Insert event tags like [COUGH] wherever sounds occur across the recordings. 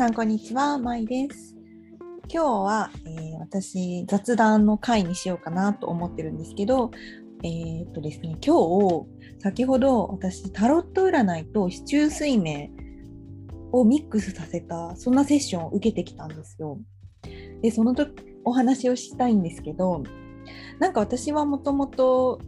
さんこんにちは、まいです。今日は、えー私雑談の回にしようかなと思ってるんですけど、えーっとですね、今日先ほど私タロット占いと市中水明をミックスさせたそんなセッションを受けてきたんですよ。で、その時お話をしたいんですけど、なんか私はもともと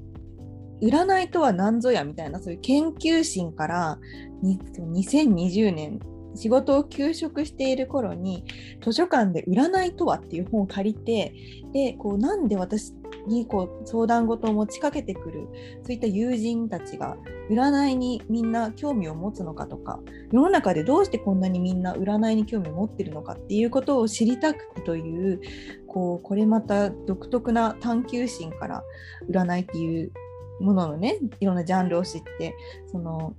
占いとは何ぞやみたいなそういう研究心から2020年仕事を休職している頃に図書館で「占いとは」っていう本を借りてでこうなんで私にこう相談事を持ちかけてくるそういった友人たちが占いにみんな興味を持つのかとか世の中でどうしてこんなにみんな占いに興味を持ってるのかっていうことを知りたくてというこうこれまた独特な探求心から占いっていうもののねいろんなジャンルを知ってその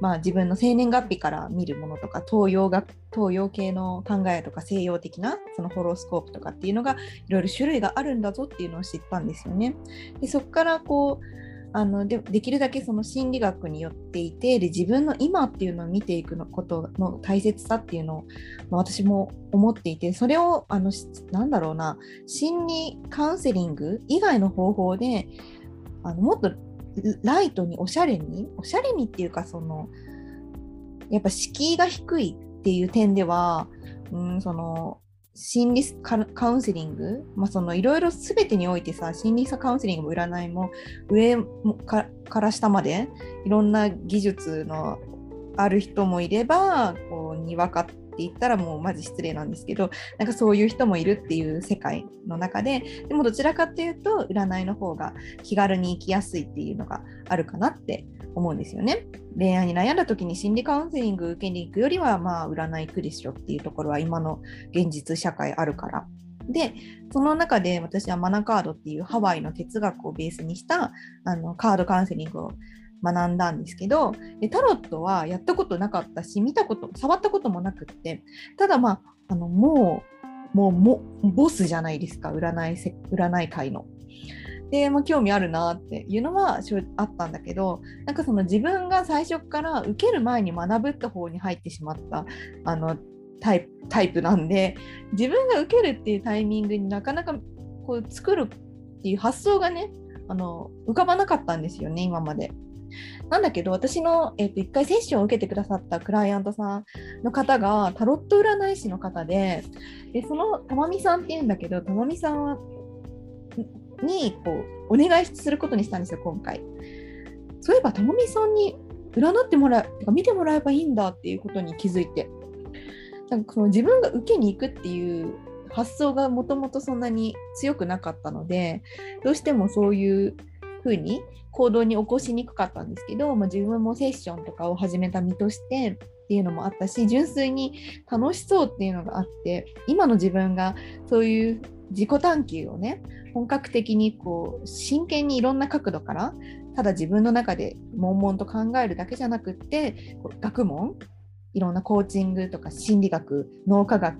まあ、自分の生年月日から見るものとか東洋が東洋系の考えとか西洋的なそのホロスコープとかっていうのがいろいろ種類があるんだぞっていうのを知ったんですよね。でそこからこうあのでできるだけその心理学によっていてで自分の今っていうのを見ていくのことの大切さっていうのを、まあ、私も思っていてそれをあのなんだろうな心理カウンセリング以外の方法であのもっとライトにおしゃれにおしゃれにっていうかそのやっぱ敷居が低いっていう点では、うん、その心理カウンセリング、まあ、そのいろいろ全てにおいてさ心理カウンセリングも占いも上から下までいろんな技術のある人もいればこうにわかってって言ったらもうマジ失礼なんですけどなんかそういう人もいるっていう世界の中ででもどちらかっていうと占いの方が気軽に生きやすいっていうのがあるかなって思うんですよね。恋愛に悩んだ時に心理カウンセリング受けに行くよりはまあ占い行くでしょっていうところは今の現実社会あるから。でその中で私はマナカードっていうハワイの哲学をベースにしたあのカードカウンセリングを学んだんですけどタロットはやったことなかったし見たこと触ったこともなくってただまああのもうもうもボスじゃないですか占い占い界の。で、まあ、興味あるなっていうのはあったんだけどなんかその自分が最初から受ける前に学ぶって方に入ってしまったあのタイプタイプなんで自分が受けるっていうタイミングになかなかこう作るっていう発想がねあの浮かばなかったんですよね今まで。なんだけど私の、えー、と1回セッションを受けてくださったクライアントさんの方がタロット占い師の方ででそのたまみさんっていうんだけどたまみさんはにこうお願いすることにしたんですよ今回。そういえばたまみさんに占ってもらうか見てもらえばいいんだっていうことに気づいてなんかその自分が受けに行くっていう発想がもともとそんなに強くなかったのでどうしてもそういうふうに行動に起こしにくかったんですけど、まあ、自分もセッションとかを始めた身としてっていうのもあったし純粋に楽しそうっていうのがあって今の自分がそういう自己探求をね本格的にこう真剣にいろんな角度からただ自分の中で悶々と考えるだけじゃなくって学問いろんなコーチングとか心理学脳科学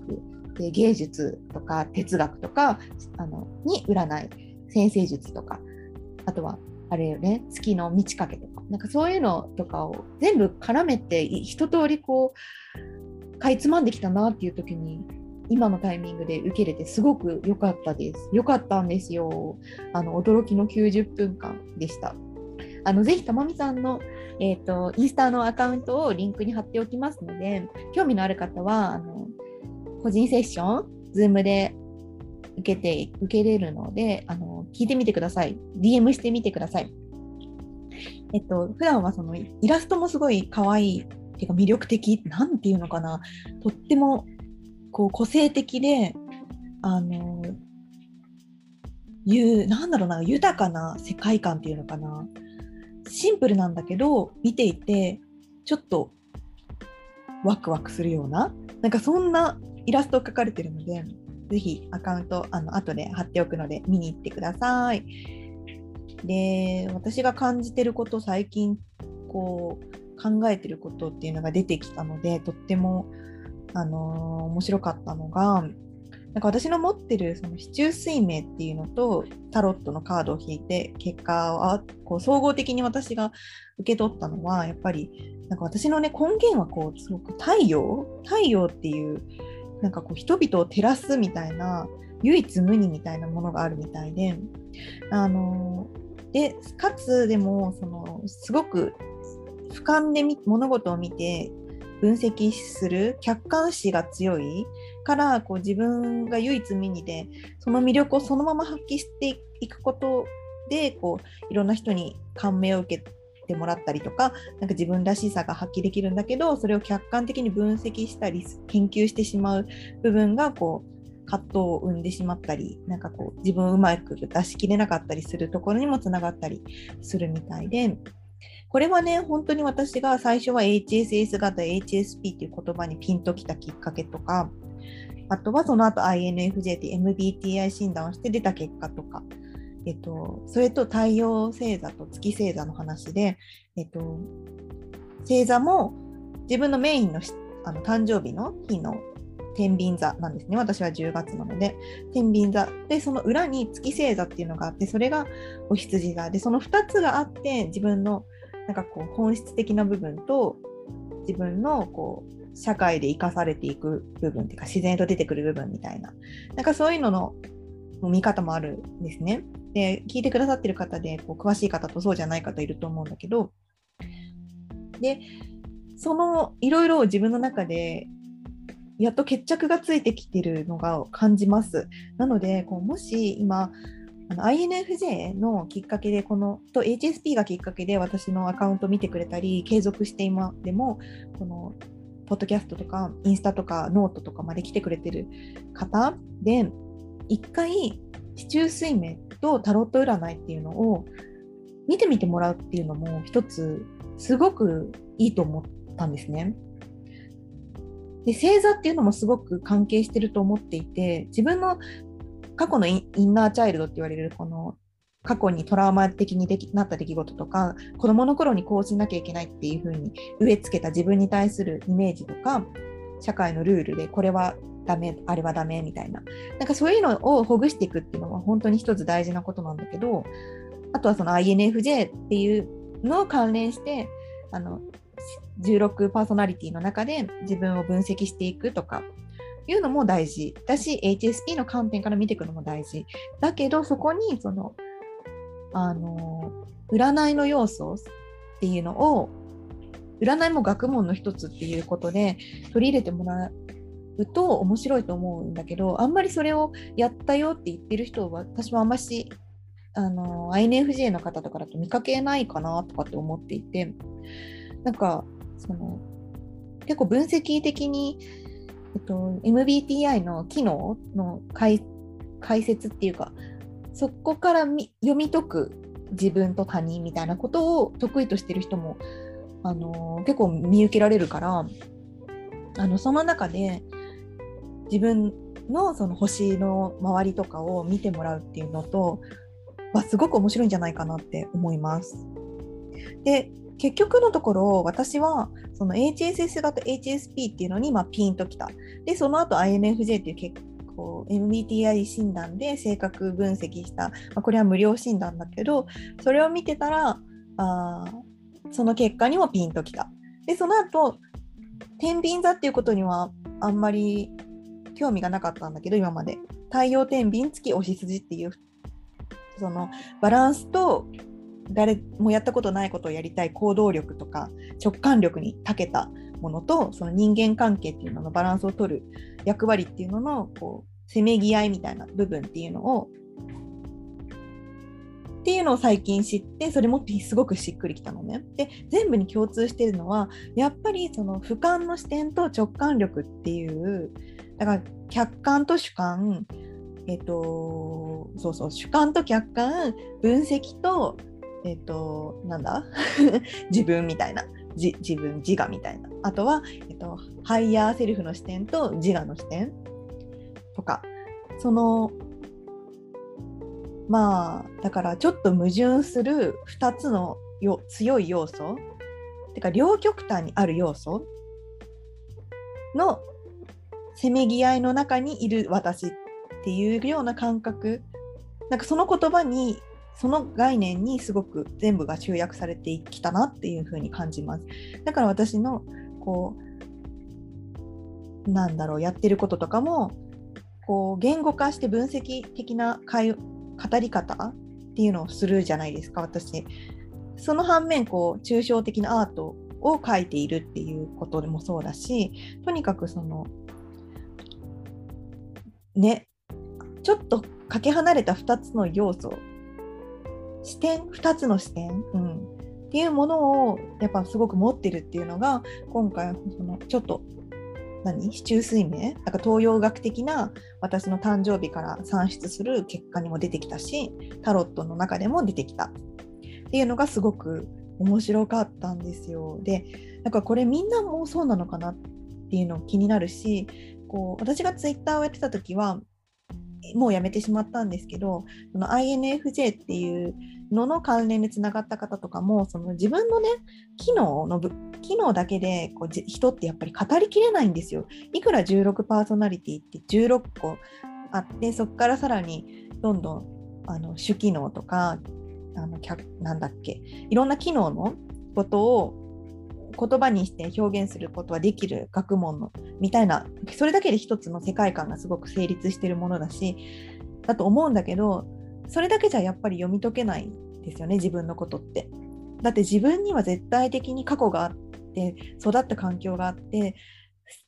で芸術とか哲学とかあのに占い。先生術とかあとはあれよね月の満ち欠けとかなんかそういうのとかを全部絡めて一通りこうかいつまんできたなっていう時に今のタイミングで受けれてすごく良かったです。良かったんですよ。あの驚きの90分間でした。あのぜひたまみさんの、えーと、インスタのアカウントをリンクに貼っておきますので興味のある方はあの個人セッション Zoom で受けて受けれるのであの聞いてみてください。DM してみてください。えっと普段はそのイラストもすごい可愛いっていうか魅力的なんていうのかなとってもこう個性的であのいうなんだろうな豊かな世界観っていうのかなシンプルなんだけど見ていてちょっとワクワクするようななんかそんなイラストを描かれてるのでぜひアカウントあの後で貼っておくので見に行ってください。で私が感じてること最近こう考えてることっていうのが出てきたのでとってもあのー、面白かったのがなんか私の持ってるその市中水明っていうのとタロットのカードを引いて結果をこう総合的に私が受け取ったのはやっぱりなんか私のね根源はこうすごく太陽太陽っていうなんかこう人々を照らすみたいな唯一無二みたいなものがあるみたいであのでかつでもそのすごく俯瞰で物事を見て分析する客観視が強いからこう自分が唯一無二でその魅力をそのまま発揮していくことでこういろんな人に感銘を受けててもらったりとかなんか自分らしさが発揮できるんだけどそれを客観的に分析したり研究してしまう部分がこう葛藤を生んでしまったりなんかこう自分をうまく出しきれなかったりするところにもつながったりするみたいでこれはね本当に私が最初は HSS 型 HSP っていう言葉にピンときたきっかけとかあとはその後 INFJ って MBTI 診断をして出た結果とか、えっと、それと太陽星座と月星座の話で、えっと、星座も自分のメインのあの誕生日の日の天秤座なんですね。私は10月なので。天秤座。で、その裏に月星座っていうのがあって、それがお羊座で、その2つがあって、自分のなんかこう本質的な部分と、自分のこう社会で生かされていく部分っていうか自然と出てくる部分みたいななんかそういうのの見方もあるんですね。で聞いてくださってる方でこう詳しい方とそうじゃない方いると思うんだけどでそのいろいろ自分の中でやっと決着がついてきてるのが感じます。なのでこうもし今あの INFJ のきっかけでこのと HSP がきっかけで私のアカウント見てくれたり継続して今でもこのポッドキャストとかインスタとかノートとかまで来てくれてる方で一回四柱推命とタロット占いっていうのを見てみてもらうっていうのも一つすごくいいと思ったんですね。で星座っていうのもすごく関係してると思っていて自分の過去のインナーチャイルドって言われるこの過去にトラウマ的にできなった出来事とか子どもの頃にこうしなきゃいけないっていうふうに植え付けた自分に対するイメージとか社会のルールでこれはダメあれはダメみたいな。なんかそういうのをほぐしていくっていうのは本当に一つ大事なことなんだけどあとはその INFJ っていうのを関連してあの16パーソナリティの中で自分を分析していくとかいうのも大事だし HSP の観点から見ていくのも大事。だけどそこにそのあの占いの要素っていうのを占いも学問の一つっていうことで取り入れてもらうと面白いと思うんだけどあんまりそれをやったよって言ってる人は私もあんましあの INFJ の方とかだと見かけないかなとかって思っていてなんかその結構分析的に、えっと、MBTI の機能の解説っていうかそこから読み解く自分と他人みたいなことを得意としてる人も、あの結構見受けられるからあのその中で自分のその星の周りとかを見てもらうっていうのとはすごく面白いんじゃないかなって思います。で結局のところ私はその HSS 型 HSP っていうのにまあピンときた。でその後 INFJ っていう結こう MBTI 診断で性格分析した、まあ、これは無料診断だけどそれを見てたらあその結果にもピンときた。でその後天秤座っていうことにはあんまり興味がなかったんだけど今まで太陽天秤月押し筋っていうそのバランスと誰もやったことないことをやりたい行動力とか直感力に長けたものとその人間関係っていうののバランスを取る役割っていうののこうせめぎ合いみたいな部分っていうのをっていうのを最近知ってそれもすごくしっくりきたのね。で全部に共通してるのはやっぱりその俯瞰の視点と直感力っていうだから客観と主観えっ、とそうそう主観と客観分析とえっ、となんだ？[LAUGHS] 自分みたいな自分自我みたいな。あとは、えっと、ハイヤーセルフの視点と自我の視点。とか。そのまあだからちょっと矛盾する2つのよ強い要素。てか両極端にある要素のせめぎ合いの中にいる私っていうような感覚なんかその言葉にその概念にすごく全部が集約されてきたなっていうふうに感じます。だから私のこうなんだろうやってることとかもこう言語化して分析的な語り方っていうのをするじゃないですか私。その反面こう抽象的なアートを描いているっていうことでもそうだしとにかくそのね。ちょっとかけ離れた2つの要素視点2つの視点、うん、っていうものをやっぱすごく持ってるっていうのが今回そのちょっと何？市中水明？なんか東洋学的な私の誕生日から算出する結果にも出てきたしタロットの中でも出てきた。っていうのがすごく面白かったんですよ。でなんかこれみんなもそうなのかなっていうの気になるしこう私がツイッターをやってた時はもうやめてしまったんですけどその INFJ っていうのの関連でつながった方とかもその自分のね機能の機能だけでこう人ってやっぱり語りきれないんですよ。いくら16パーソナリティって16個あってそこからさらにどんどんあの主機能とかあのなんだっけいろんな機能のことを言葉にして表現することはできる学問のみたいなそれだけで一つの世界観がすごく成立してるものだしだと思うんだけどそれだけじゃやっぱり読み解けないですよね自分のことって。だって自分には絶対的に過去があって育った環境があって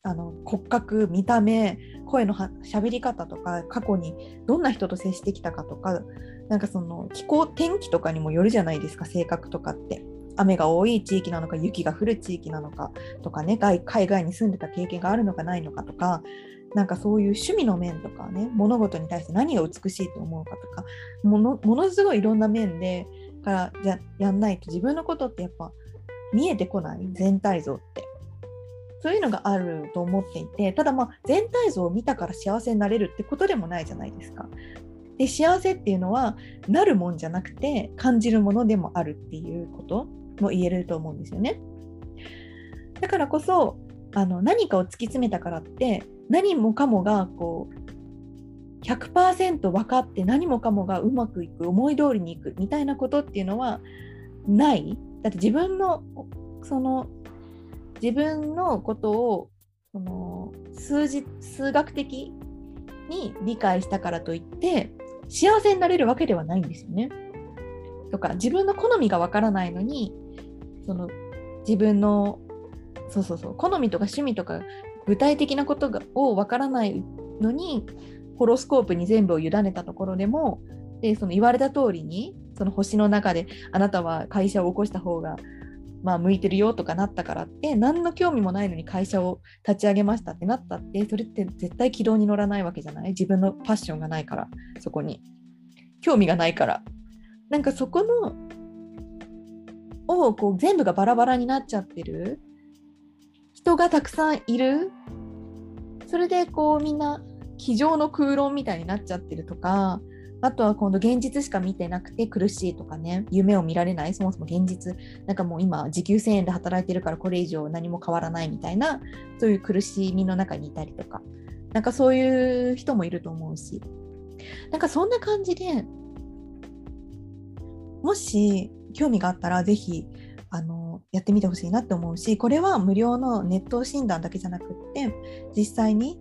あの骨格見た目声の喋り方とか過去にどんな人と接してきたかとかなんかその気候天気とかにもよるじゃないですか性格とかって。雨が多い地域なのか雪が降る地域なのかとかね海外に住んでた経験があるのかないのかとかなんかそういう趣味の面とかね物事に対して何が美しいと思うかとかものものすごいいろんな面でからじゃやんないと自分のことってやっぱ見えてこない全体像って。そういうのがあると思っていてただまあ全体像を見たから幸せになれるってことでもないじゃないですか。で幸せっていうのはなるもんじゃなくて感じるものでもあるっていうことも言えると思うんですよね。だからこそあの何かを突き詰めたからって何もかもがこう100%分かって何もかもがうまくいく思い通りにいくみたいなことっていうのはないだって自分のその自分のことをその数字数学的に理解したからといって幸せになれるわけではないんですよね。とか自分の好みがわからないのにその自分のそうそうそう好みとか趣味とか具体的なことがを分からないのにホロスコープに全部を委ねたところでもでその言われた通りにその星の中であなたは会社を起こした方がまあ向いてるよとかなったからって何の興味もないのに会社を立ち上げましたってなったってそれって絶対軌道に乗らないわけじゃない？自分のパッションがないからそこに。興味がないから。なんかそこのをこう全部がバラバラになっちゃってる。人がたくさんいる。それでこうみんな机上の空論みたいになっちゃってるとかあとは今度現実しか見てなくて苦しいとかね。夢を見られない。そもそも現実。なんかもう今時給1000円で働いてるからこれ以上何も変わらないみたいな。そういう苦しみの中にいたりとか。なんかそういう人もいると思うし。なんかそんな感じでもし興味があったらぜひあのやってみてほしいなって思うしこれは無料のネット診断だけじゃなくって実際に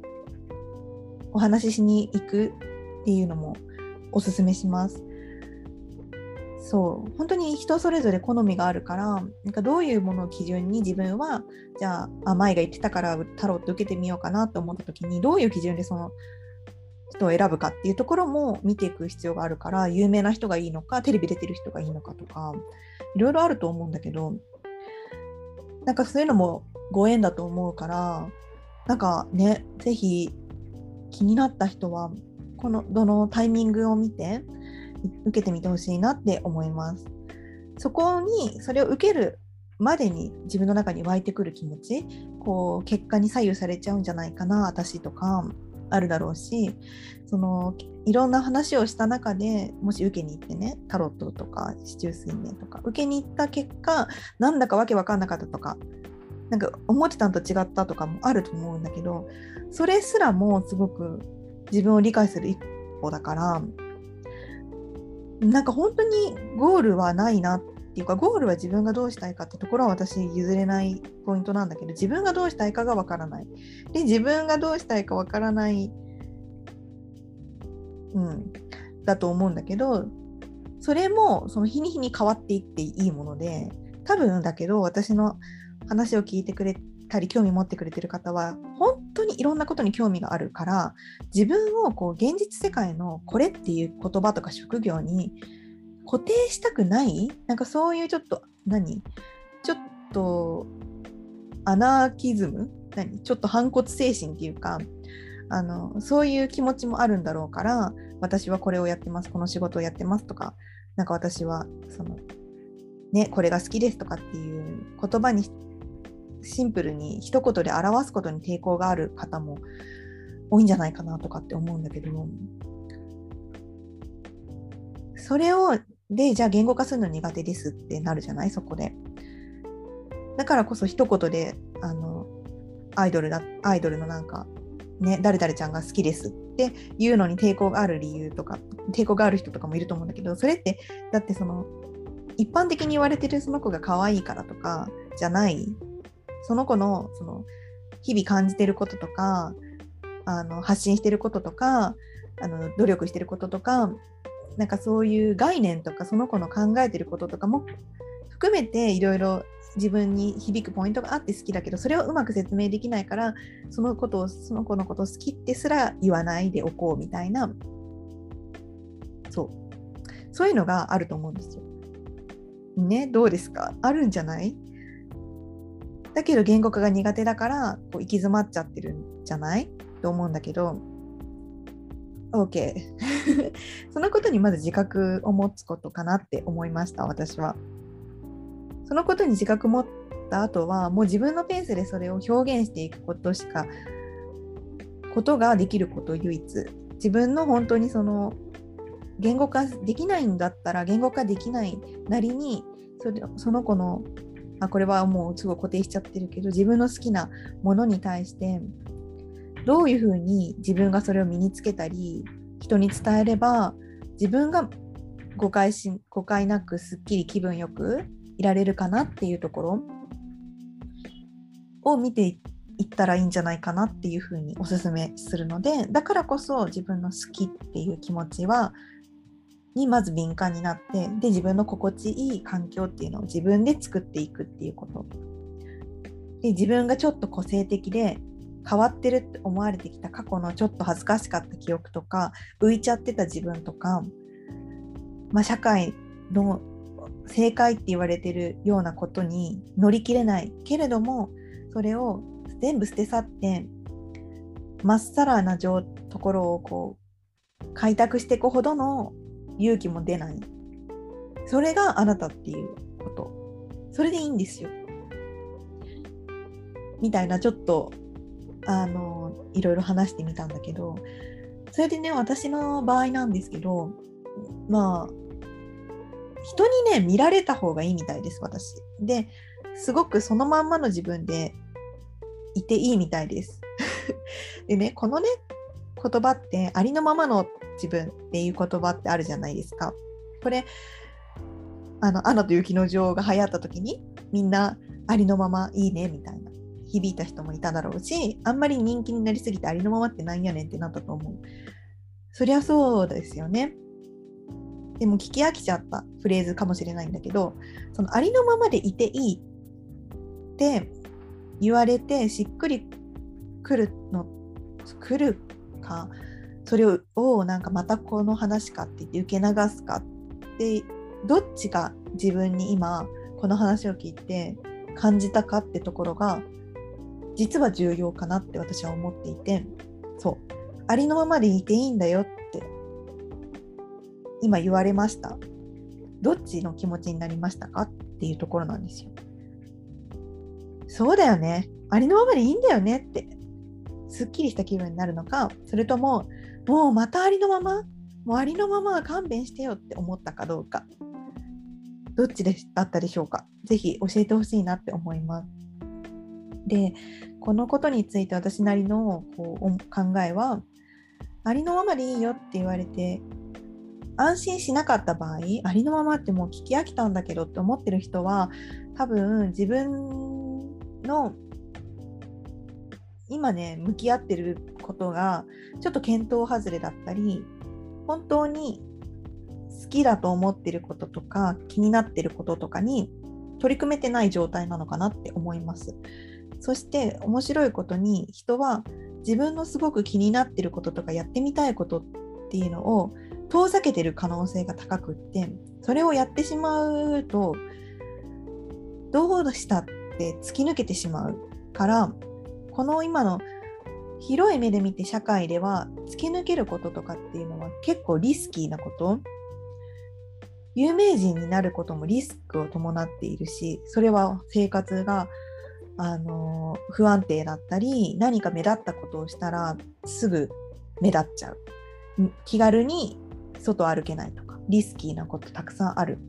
お話ししに行くっていうのもおすすめします。そう本当に人それぞれ好みがあるからなんかどういうものを基準に自分はじゃああ舞が言ってたからタロット受けてみようかなと思った時にどういう基準でその人を選ぶかっていうところも見ていく必要があるから有名な人がいいのかテレビ出てる人がいいのかとかいろいろあると思うんだけどなんかそういうのもご縁だと思うからなんかね是非気になった人はこのどのタイミングを見て受けてみてほしいなって思います。そこにそれを受けるまでに自分の中に湧いてくる気持ちこう結果に左右されちゃうんじゃないかな私とかあるだろうしそのいろんな話をした中でもし受けに行ってねタロットとか四柱推命とか受けに行った結果なんだかわけわかんなかったとかなんか思ってたのと違ったとかもあると思うんだけどそれすらもすごく自分を理解する一歩だからなんか本当にゴールはないなってていうかゴールは自分がどうしたいかってところは私譲れないポイントなんだけど自分がどうしたいかがわからない。で自分がどうしたいかわからないうんだと思うんだけどそれもその日に日に変わっていっていいもので多分だけど私の話を聞いてくれたり興味持ってくれてる方は本当にいろんなことに興味があるから自分をこう現実世界のこれっていう言葉とか職業に固定したくない？なんかそういうちょっと何？ちょっとアナーキズム？何？ちょっと反骨精神っていうかあのそういう気持ちもあるんだろうから私はこれをやってますこの仕事をやってますとかなんか私はそのねこれが好きですとかっていう言葉にシンプルに一言で表すことに抵抗がある方も多いんじゃないかなとかって思うんだけどそれをでじゃあ言語化するの苦手ですってなるじゃない？そこで。だからこそ一言であのアイドルだアイドルのなんかね誰々ちゃんが好きですっていうのに抵抗がある理由とか抵抗がある人とかもいると思うんだけどそれってだってその一般的に言われてるその子が可愛いからとかじゃない。その子のその日々感じてることとかあの発信してることとかあの努力してることとかなんかそういう概念とかその子の考えてることとかも含めていろいろ自分に響くポイントがあって好きだけどそれをうまく説明できないからそのことをその子のことを好きってすら言わないでおこうみたいな。そう。そういうのがあると思うんですよ。ねどうですか？あるんじゃない？だけど言語化が苦手だからこう行き詰まっちゃってるんじゃない？と思うんだけど。OK [LAUGHS] そのことにまず自覚を持つことかなって思いました私は。そのことに自覚持った後はもう自分のペースでそれを表現していくことしかことができること唯一。自分の本当にその言語化できないんだったら言語化できないなりにそれその子のあこれはもうすごい固定しちゃってるけど自分の好きなものに対してどういうふうに自分がそれを身につけたり人に伝えれば自分が誤解し誤解なくすっきり気分よくいられるかなっていうところを見ていったらいいんじゃないかなっていうふうにおすすめするのでだからこそ自分の好きっていう気持ちはにまず敏感になってで自分の心地いい環境っていうのを自分で作っていくっていうこと。で自分がちょっと個性的で変わってるって思われてきた過去のちょっと恥ずかしかった記憶とか浮いちゃってた自分とか、まあ、社会の正解って言われてるようなことに乗り切れないけれどもそれを全部捨て去ってまっさらなところをこう開拓していくほどの勇気も出ない。それがあなたっていうこと。それでいいんですよ。みたいなちょっとあのいろいろ話してみたんだけどそれでね私の場合なんですけどまあ人にね見られた方がいいみたいです私。ですごくそのまんまの自分でいていいみたいです。[LAUGHS] でねこのね言葉ってありのままの自分っていう言葉ってあるじゃないですか。これあの「アナと雪の女王」が流行った時にみんなありのままいいねみたいな響いた人もいただろうしあんまり人気になりすぎてありのままってなんやねんってなったと思う。そりゃそうですよね。でも聞き飽きちゃったフレーズかもしれないんだけどそのありのままでいていいって言われてしっくりくるの来るかそれをなんかまたこの話かって言って受け流すかってどっちが自分に今この話を聞いて感じたかってところが実は重要かなって私は思っていてそう。ありのままでいていいんだよって今言われました。どっちの気持ちになりましたかっていうところなんですよ。そうだよね。ありのままでいいんだよねってすっきりした気分になるのかそれとももうまたありのままもうありのままは勘弁してよって思ったかどうかどっちでだったでしょうか。ぜひ教えてほしいなって思います。でこのことについて私なりのこう考えはありのままでいいよって言われて安心しなかった場合ありのままってもう聞き飽きたんだけどって思ってる人は多分自分の今ね向き合ってることがちょっと見当外れだったり本当に好きだと思ってることとか気になってることとかに取り組めてない状態なのかなって思います。そして面白いことに人は自分のすごく気になってることとかやってみたいことっていうのを遠ざけてる可能性が高くってそれをやってしまうとどうしたって突き抜けてしまうからこの今の広い目で見て社会では突き抜けることとかっていうのは結構リスキーなこと。有名人になることもリスクを伴っているしそれは生活があの不安定だったり何か目立ったことをしたらすぐ目立っちゃう。気軽に外歩けないとかリスキーなことたくさんある。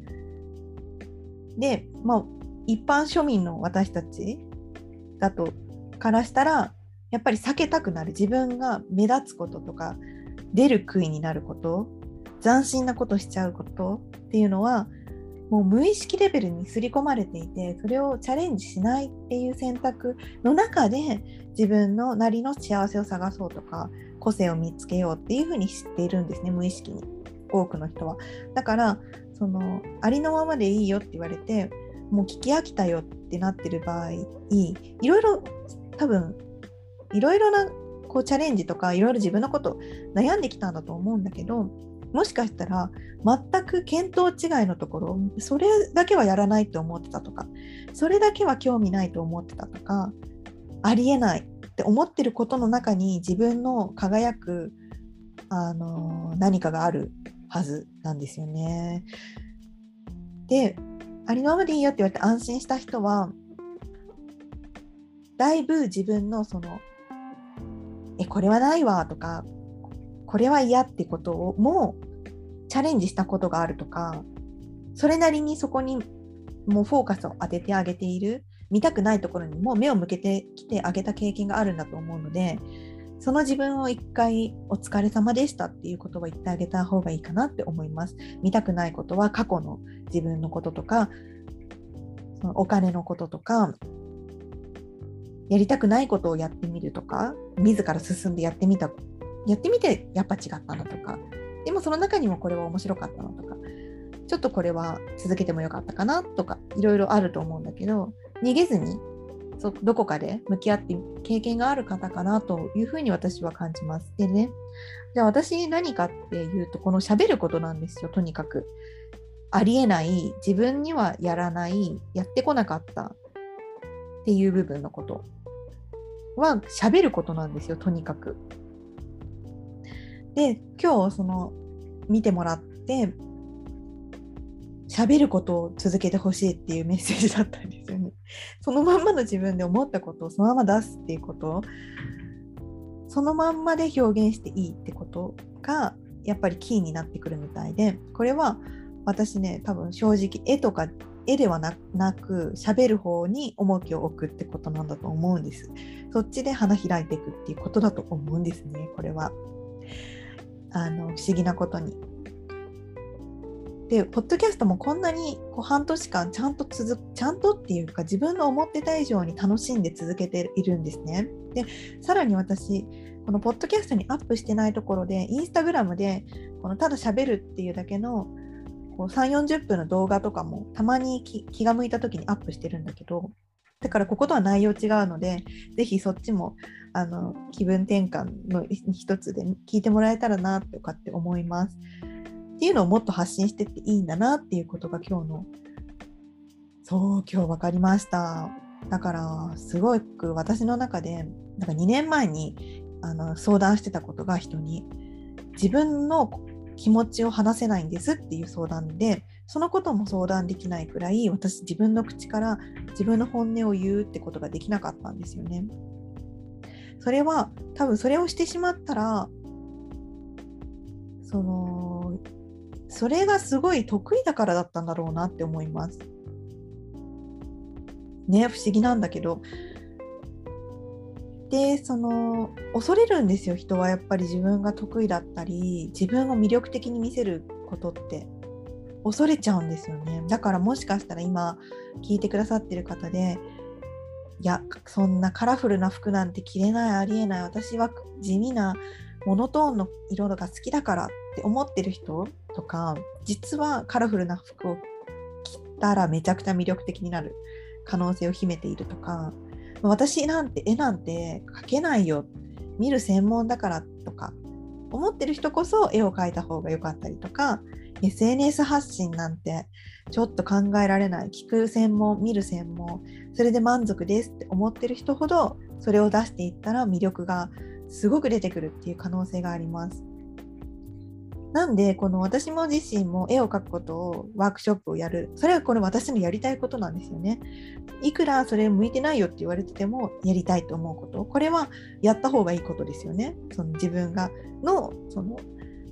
でまあ一般庶民の私たちだとからしたらやっぱり避けたくなる。自分が目立つこととか出る杭になること斬新なことしちゃうことっていうのはもう無意識レベルに刷り込まれていてそれをチャレンジしないっていう選択の中で自分のなりの幸せを探そうとか個性を見つけようっていうふうに知っているんですね無意識に多くの人は。だからそのありのままでいいよって言われてもう聞き飽きたよってなってる場合いろいろ多分いろいろなこうチャレンジとかいろいろ自分のこと悩んできたんだと思うんだけどもしかしたら全く見当違いのところそれだけはやらないと思ってたとかそれだけは興味ないと思ってたとかありえないって思ってることの中に自分の輝くあの何かがあるはずなんですよね。でありのままでいいよって言われて安心した人はだいぶ自分のそのえこれはないわとかこれは嫌ってことをもチャレンジしたことがあるとかそれなりにそこにもうフォーカスを当ててあげている見たくないところにも目を向けてきてあげた経験があるんだと思うのでその自分を一回お疲れ様でしたっていうことは言ってあげた方がいいかなって思います。見たくないことは過去の自分のこととかそのお金のこととかやりたくないことをやってみるとか自ら進んでやってみたやってみてやっぱ違ったのとかでもその中にもこれは面白かったのとかちょっとこれは続けてもよかったかなとかいろいろあると思うんだけど逃げずにそどこかで向き合って経験がある方かなというふうに私は感じます。でねじゃあ私何かっていうとこの喋ることなんですよとにかく。ありえない自分にはやらないやってこなかったっていう部分のことは喋ることなんですよとにかく。で今日その見てもらって喋ることを続けてほしいっていうメッセージだったんですよね。[LAUGHS] そのまんまの自分で思ったことをそのまま出すっていうことそのまんまで表現していいってことがやっぱりキーになってくるみたいでこれは私ね多分正直絵とか絵ではなく喋る方に重きを置くってことなんだと思うんです。そっちで花開いていくっていうことだと思うんですねこれは。あの不思議なことに。で、ポッドキャストもこんなにこう半年間ちゃんと続ちゃんとっていうか自分の思ってた以上に楽しんで続けているんですね。で、さらに私、このポッドキャストにアップしてないところで、インスタグラムでこのただ喋るっていうだけのこう3、40分の動画とかもたまに気が向いた時にアップしてるんだけど、だからこことは内容違うので、ぜひそっちもあの気分転換の一つで聞いてもらえたらなとかって思います。っていうのをもっと発信してっていいんだなっていうことが今日のそう今日分かりました。だからすごく私の中でなんか2年前にあの相談してたことが人に自分の気持ちを話せないんですっていう相談でそのことも相談できないくらい私自分の口から自分の本音を言うってことができなかったんですよね。それは多分それをしてしまったらそのそれがすごい得意だからだったんだろうなって思います。ね不思議なんだけど。でその恐れるんですよ人は。やっぱり自分が得意だったり自分を魅力的に見せることって。恐れちゃうんですよね。だからもしかしたら今聞いてくださってる方でいやそんなカラフルな服なんて着れないありえない。私は地味なモノトーンの色が好きだからって思ってる人とか実はカラフルな服を着たらめちゃくちゃ魅力的になる可能性を秘めているとか私なんて絵なんて描けないよ。見る専門だからとか思ってる人こそ絵を描いた方が良かったりとか SNS 発信なんてちょっと考えられない聞く専門見る専門それで満足ですって思ってる人ほどそれを出していったら魅力がすごく出てくるっていう可能性があります。なんでこの私も自身も絵を描くことをワークショップをやる。それはこれ私のやりたいことなんですよね。いくらそれ向いてないよって言われててもやりたいと思うこと。これはやった方がいいことですよね。その自分がのその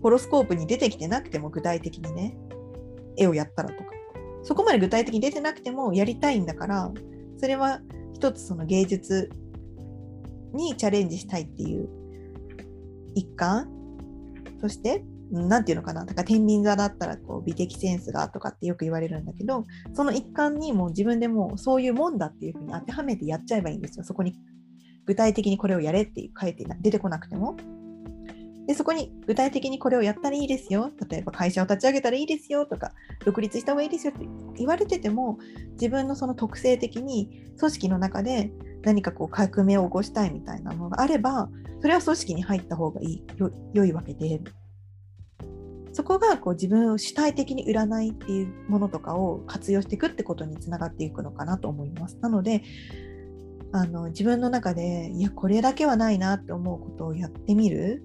ホロスコープに出てきてなくても具体的にね。絵をやったらとか。そこまで具体的に出てなくてもやりたいんだからそれは一つその芸術にチャレンジしたいっていう一環。そして何て言うのかな？だから天秤座だったらこう美的センスがとかってよく言われるんだけどその一環にもう自分でもそういうもんだっていうふうに当てはめてやっちゃえばいいんですよ。そこに具体的にこれをやれって書いて出てこなくても。でそこに具体的にこれをやったらいいですよ。例えば会社を立ち上げたらいいですよとか独立した方がいいですよって言われてても自分のその特性的に組織の中で何かこう革命を起こしたいみたいなのがあればそれは組織に入った方がいいよ良いわけで。そこがこう自分を主体的に占いっていうものとかを活用していくってことにつながっていくのかなと思います。なのであの自分の中でいやこれだけはないなって思うことをやってみる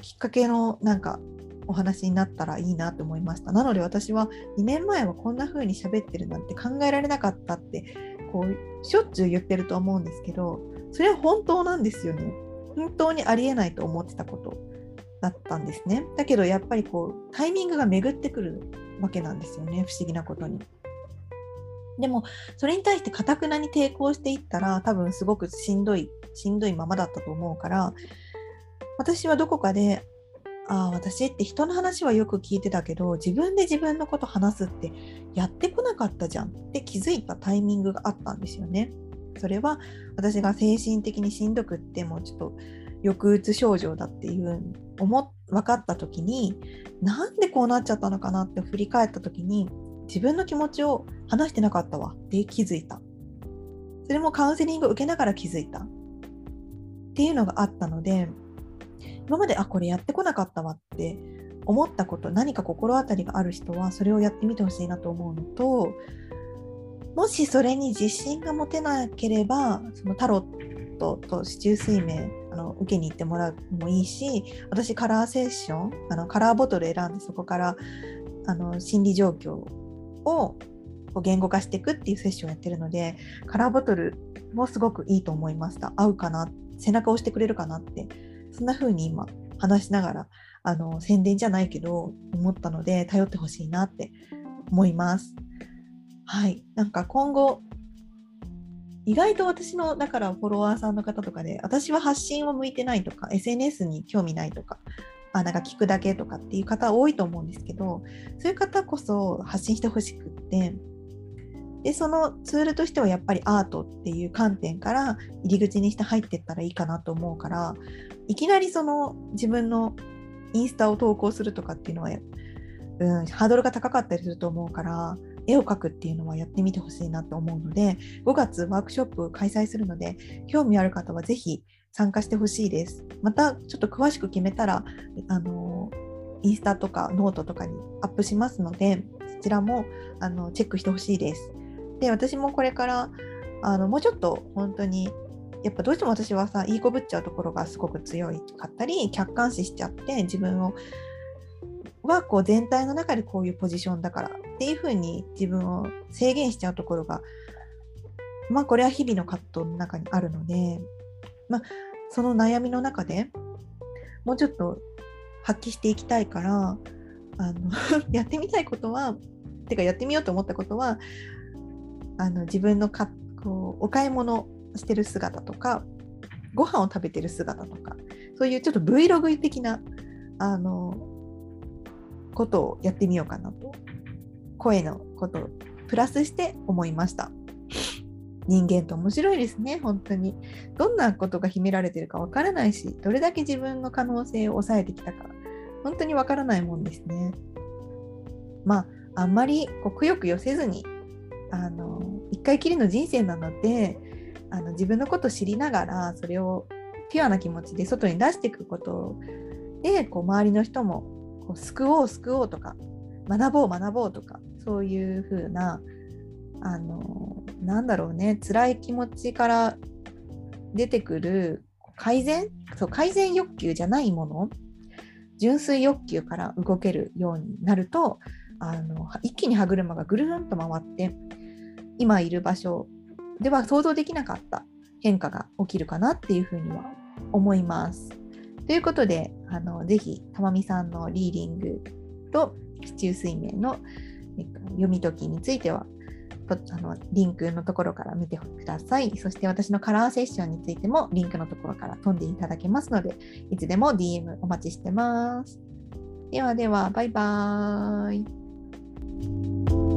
きっかけのなんかお話になったらいいなと思いました。なので私は2年前はこんな風に喋ってるなんて考えられなかったってこうしょっちゅう言ってると思うんですけどそれは本当なんですよね。本当にありえないと思ってたことだったんですね。だけどやっぱりこうタイミングが巡ってくるわけなんですよね不思議なことに。でもそれに対してかたくなに抵抗していったら多分すごくしんどいしんどいままだったと思うから私はどこかでああ私って人の話はよく聞いてたけど自分で自分のこと話すってやってこなかったじゃんって気づいたタイミングがあったんですよね。それは私が精神的にしんどくってもうちょっと抑うつ症状だっていう思分かった時になんでこうなっちゃったのかなって振り返った時に自分の気持ちを話してなかったわ。って気づいた。それもカウンセリングを受けながら気づいた。っていうのがあったので今まであこれやってこなかったわって思ったこと何か心当たりがある人はそれをやってみてほしいなと思うのともしそれに自信が持てなければそのタロットと四柱推命の受けに行ってもらうのもいいし私カラーセッションあのカラーボトル選んでそこからあの心理状況を言語化していくっていうセッションをやってるのでカラーボトルもすごくいいと思いました合うかな背中を押してくれるかなってそんな風に今話しながらあの宣伝じゃないけど思ったので頼ってほしいなって思います。はい、なんか今後意外と私のだからフォロワーさんの方とかで私は発信を向いてないとか SNS に興味ないとかあなんか聞くだけとかっていう方多いと思うんですけどそういう方こそ発信してほしくってでそのツールとしてはやっぱりアートっていう観点から入り口にして入ってったらいいかなと思うからいきなりその自分のインスタを投稿するとかっていうのは、うん、ハードルが高かったりすると思うから絵を描くっていうのはやってみてほしいなと思うので5月ワークショップ開催するので興味ある方はぜひ参加してほしいです。またちょっと詳しく決めたらあのインスタとかノートとかにアップしますのでそちらもあのチェックしてほしいです。で私もこれからあのもうちょっと本当にやっぱどうしても私はさいい子ぶっちゃうところがすごく強いかったり客観視しちゃって自分をはこう全体の中でこういうポジションだからっていうふうに自分を制限しちゃうところがまあこれは日々の葛藤の中にあるので、まあ、その悩みの中でもうちょっと発揮していきたいからあの [LAUGHS] やってみたいことはてかやってみようと思ったことはあの自分のかこうお買い物してる姿とかご飯を食べてる姿とかそういうちょっと Vlog 的なあのことをやってみようかなと。声のことをプラスして思いました。人間って面白いですね本当に。どんなことが秘められてるかわからないしどれだけ自分の可能性を抑えてきたか本当にわからないもんですね。まああんまりこうくよくよせずにあの一回きりの人生なのであの自分のことを知りながらそれをピュアな気持ちで外に出していくことでこう周りの人もこう救おう救おうとか学ぼう学ぼうとかそういう風なあのなんだろうね辛い気持ちから出てくる改善？そう改善欲求じゃないもの？純粋欲求から動けるようになるとあの一気に歯車がぐるんと回って今いる場所では想像できなかった変化が起きるかなっていうふうには思います。ということで、あのぜひ、たまみさんのリーディングと市中水面の、えっと、読み解きについてはあのリンクのところから見てください。そして私のカラーセッションについてもリンクのところから飛んでいただけますので、いつでも DM お待ちしてます。ではでは、バイバーイ。